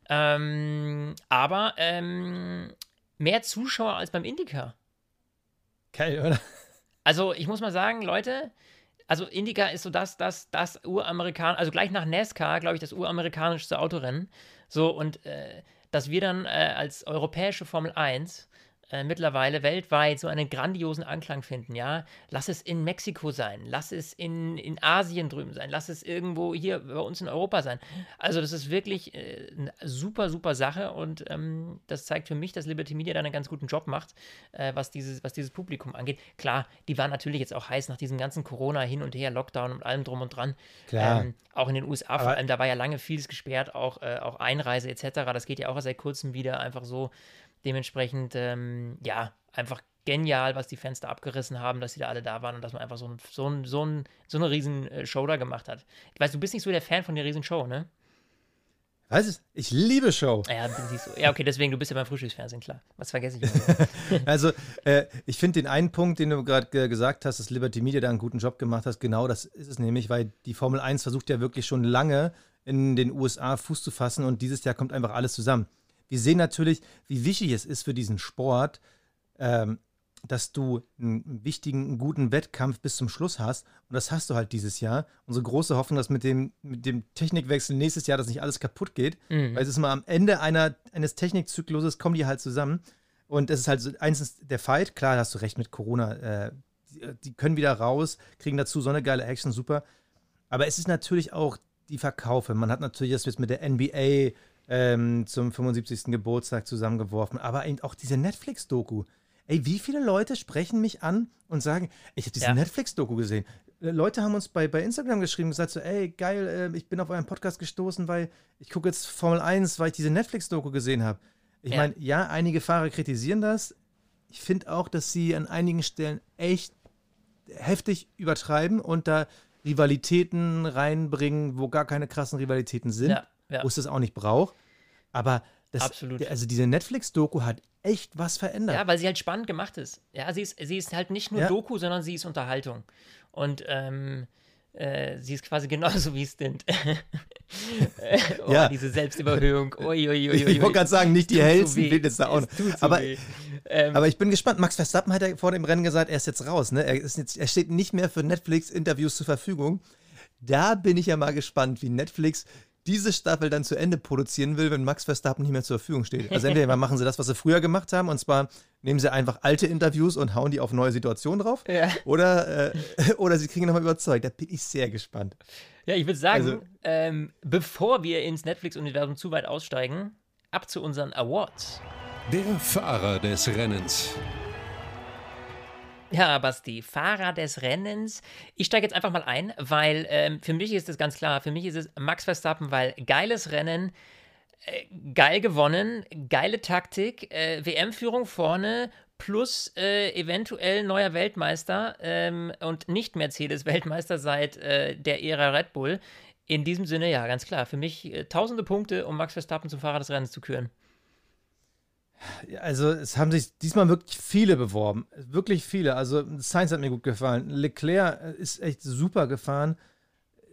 Ähm, aber ähm, mehr Zuschauer als beim Indica. Geil, oder? Also ich muss mal sagen, Leute, also Indica ist so das, das, das Uramerikan, also gleich nach NASCAR, glaube ich, das uramerikanischste Autorennen. So, und äh, dass wir dann äh, als europäische Formel 1 äh, mittlerweile weltweit so einen grandiosen Anklang finden, ja. Lass es in Mexiko sein, lass es in, in Asien drüben sein, lass es irgendwo hier bei uns in Europa sein. Also das ist wirklich äh, eine super, super Sache und ähm, das zeigt für mich, dass Liberty Media da einen ganz guten Job macht, äh, was, dieses, was dieses Publikum angeht. Klar, die waren natürlich jetzt auch heiß nach diesem ganzen Corona hin und her, Lockdown und allem drum und dran. Klar. Ähm, auch in den USA vor allem, da war ja lange vieles gesperrt, auch, äh, auch Einreise etc. Das geht ja auch seit kurzem wieder einfach so. Dementsprechend, ähm, ja, einfach genial, was die Fans da abgerissen haben, dass sie da alle da waren und dass man einfach so, ein, so, ein, so, ein, so eine riesen äh, Show da gemacht hat. Ich weiß, du bist nicht so der Fan von der riesen Show, ne? Was ist? Ich liebe Show. Ja, so. ja, okay, deswegen, du bist ja beim Frühstücksfernsehen, klar. Was vergesse ich also, äh, ich finde den einen Punkt, den du gerade gesagt hast, dass Liberty Media da einen guten Job gemacht hat, genau das ist es nämlich, weil die Formel 1 versucht ja wirklich schon lange in den USA Fuß zu fassen und dieses Jahr kommt einfach alles zusammen. Wir sehen natürlich, wie wichtig es ist für diesen Sport, ähm, dass du einen wichtigen, einen guten Wettkampf bis zum Schluss hast. Und das hast du halt dieses Jahr. Unsere große Hoffnung, dass mit dem, mit dem Technikwechsel nächstes Jahr, dass nicht alles kaputt geht. Mhm. Weil es ist mal am Ende einer, eines Technikzykluses, kommen die halt zusammen. Und das ist halt so, eins der Fight, klar, hast du recht mit Corona. Äh, die, die, können wieder raus, kriegen dazu so eine geile Action, super. Aber es ist natürlich auch die Verkaufe. Man hat natürlich das jetzt mit der NBA ähm, zum 75. Geburtstag zusammengeworfen. Aber eben auch diese Netflix-Doku. Ey, wie viele Leute sprechen mich an und sagen, ich habe diese ja. Netflix-Doku gesehen. Äh, Leute haben uns bei, bei Instagram geschrieben und gesagt so, ey, geil, äh, ich bin auf euren Podcast gestoßen, weil ich gucke jetzt Formel 1, weil ich diese Netflix-Doku gesehen habe. Ich ja. meine, ja, einige Fahrer kritisieren das. Ich finde auch, dass sie an einigen Stellen echt heftig übertreiben und da Rivalitäten reinbringen, wo gar keine krassen Rivalitäten sind, ja, ja. wo es das auch nicht braucht. Aber das, Absolut. also diese Netflix-Doku hat echt was verändert. Ja, weil sie halt spannend gemacht ist. Ja, sie ist, sie ist halt nicht nur ja. Doku, sondern sie ist Unterhaltung. Und ähm, äh, sie ist quasi genauso wie Stint. oh, ja. diese Selbstüberhöhung. Ui, ui, ui, ich wollte gerade sagen, nicht die hellsten Bilder da auch noch. Aber, ähm, aber ich bin gespannt. Max Verstappen hat ja vor dem Rennen gesagt, er ist jetzt raus. Ne? Er, ist jetzt, er steht nicht mehr für Netflix-Interviews zur Verfügung. Da bin ich ja mal gespannt, wie Netflix diese Staffel dann zu Ende produzieren will, wenn Max Verstappen nicht mehr zur Verfügung steht. Also entweder machen sie das, was sie früher gemacht haben, und zwar nehmen sie einfach alte Interviews und hauen die auf neue Situationen drauf. Ja. Oder, äh, oder sie kriegen nochmal überzeugt. Da bin ich sehr gespannt. Ja, ich würde sagen, also, ähm, bevor wir ins Netflix-Universum zu weit aussteigen, ab zu unseren Awards. Der Fahrer des Rennens. Ja, Basti, Fahrer des Rennens. Ich steige jetzt einfach mal ein, weil ähm, für mich ist es ganz klar, für mich ist es Max Verstappen, weil geiles Rennen, äh, geil gewonnen, geile Taktik, äh, WM-Führung vorne, plus äh, eventuell neuer Weltmeister ähm, und nicht Mercedes-Weltmeister seit äh, der Ära Red Bull. In diesem Sinne, ja, ganz klar, für mich äh, tausende Punkte, um Max Verstappen zum Fahrer des Rennens zu küren. Also es haben sich diesmal wirklich viele beworben. Wirklich viele. Also Sainz hat mir gut gefallen. Leclerc ist echt super gefahren.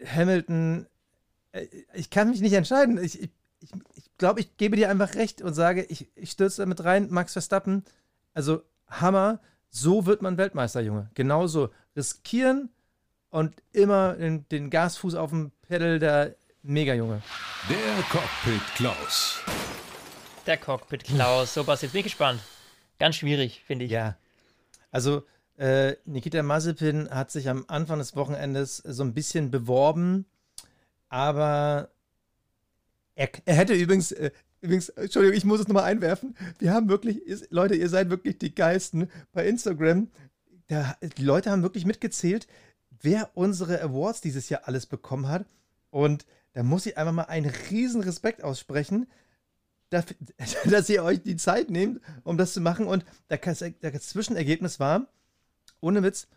Hamilton, äh, ich kann mich nicht entscheiden. Ich, ich, ich, glaube, ich gebe dir einfach recht und sage, ich, ich stürze damit rein. Max Verstappen, also Hammer. So wird man Weltmeister, Junge. Genauso. Riskieren und immer den, den Gasfuß auf dem Pedal, der Mega, Junge. Der Cockpit Klaus. Der Cockpit Klaus. So, jetzt bin ich gespannt. Ganz schwierig, finde ich. Ja. Also, äh, Nikita Mazepin hat sich am Anfang des Wochenendes so ein bisschen beworben, aber er, er hätte übrigens, äh, übrigens, Entschuldigung, ich muss es nochmal einwerfen. Wir haben wirklich, Leute, ihr seid wirklich die Geisten bei Instagram. Da, die Leute haben wirklich mitgezählt, wer unsere Awards dieses Jahr alles bekommen hat. Und da muss ich einfach mal einen riesen Respekt aussprechen dass ihr euch die Zeit nehmt, um das zu machen. Und das Zwischenergebnis war, ohne Witz,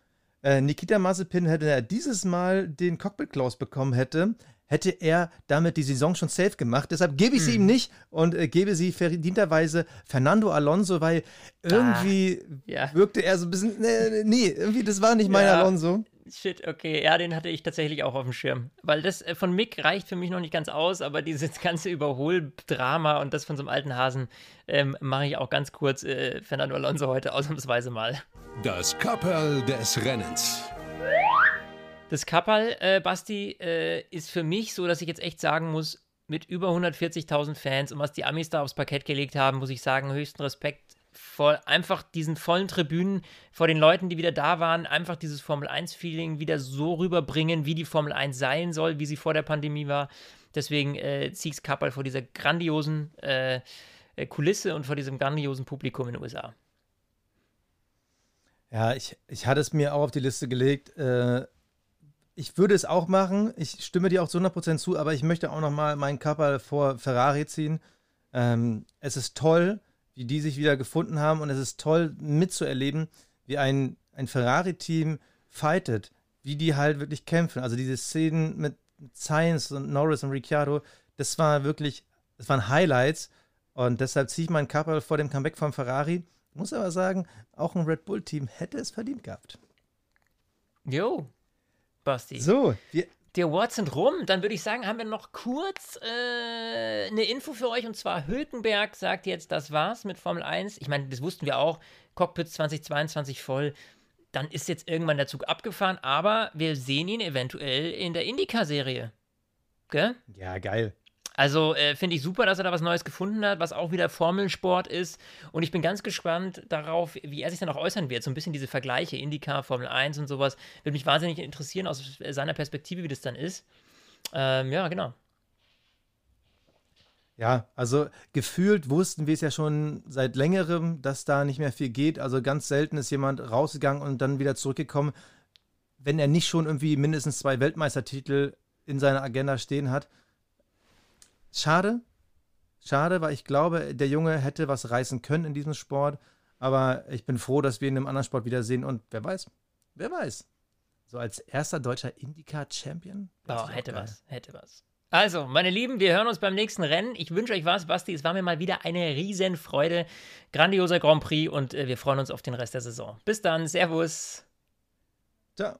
äh, Nikita Mazepin hätte er dieses Mal den Cockpit Klaus bekommen hätte, hätte er damit die Saison schon safe gemacht. Deshalb gebe ich sie hm. ihm nicht und äh, gebe sie verdienterweise Fernando Alonso, weil irgendwie ah, ja. wirkte er so ein bisschen, nee, nee, irgendwie, das war nicht mein ja. Alonso. Shit, okay. Ja, den hatte ich tatsächlich auch auf dem Schirm. Weil das äh, von Mick reicht für mich noch nicht ganz aus, aber dieses ganze Überholdrama und das von so einem alten Hasen ähm, mache ich auch ganz kurz äh, Fernando Alonso heute ausnahmsweise mal. Das Kapperl des Rennens. Das Kapperl, äh, Basti, äh, ist für mich so, dass ich jetzt echt sagen muss, mit über 140.000 Fans und was die Amis da aufs Parkett gelegt haben, muss ich sagen, höchsten Respekt vor einfach diesen vollen Tribünen, vor den Leuten, die wieder da waren, einfach dieses Formel 1-Feeling wieder so rüberbringen, wie die Formel 1 sein soll, wie sie vor der Pandemie war. Deswegen äh, ziehe ich Kappel vor dieser grandiosen äh, äh, Kulisse und vor diesem grandiosen Publikum in den USA. Ja, ich, ich hatte es mir auch auf die Liste gelegt. Äh, ich würde es auch machen. Ich stimme dir auch zu 100% zu, aber ich möchte auch nochmal meinen Kappel vor Ferrari ziehen. Ähm, es ist toll, wie die sich wieder gefunden haben. Und es ist toll mitzuerleben, wie ein, ein Ferrari-Team fightet, wie die halt wirklich kämpfen. Also diese Szenen mit Sainz und Norris und Ricciardo, das war wirklich, das waren Highlights. Und deshalb ziehe ich meinen Kappel vor dem Comeback von Ferrari. Muss aber sagen, auch ein Red Bull-Team hätte es verdient gehabt. Jo, Basti. So, wir, Die Awards sind rum. Dann würde ich sagen, haben wir noch kurz äh, eine Info für euch. Und zwar Hülkenberg sagt jetzt, das war's mit Formel 1. Ich meine, das wussten wir auch. Cockpit 2022 voll. Dann ist jetzt irgendwann der Zug abgefahren. Aber wir sehen ihn eventuell in der Indycar-Serie. Gell? Ja, geil. Also äh, finde ich super, dass er da was Neues gefunden hat, was auch wieder Formelsport ist. Und ich bin ganz gespannt darauf, wie er sich dann auch äußern wird. So ein bisschen diese Vergleiche, Indycar, Formel 1 und sowas. Würde mich wahnsinnig interessieren aus seiner Perspektive, wie das dann ist. Ähm, ja, genau. Ja, also gefühlt wussten wir es ja schon seit längerem, dass da nicht mehr viel geht. Also ganz selten ist jemand rausgegangen und dann wieder zurückgekommen, wenn er nicht schon irgendwie mindestens zwei Weltmeistertitel in seiner Agenda stehen hat. Schade. Schade, weil ich glaube, der Junge hätte was reißen können in diesem Sport. Aber ich bin froh, dass wir ihn in einem anderen Sport wiedersehen. Und wer weiß, wer weiß. So als erster deutscher Indycar-Champion. Oh, hätte was, hätte was. Also, meine Lieben, wir hören uns beim nächsten Rennen. Ich wünsche euch was, Basti. Es war mir mal wieder eine Riesenfreude. Grandioser Grand Prix und äh, wir freuen uns auf den Rest der Saison. Bis dann, Servus. Ciao.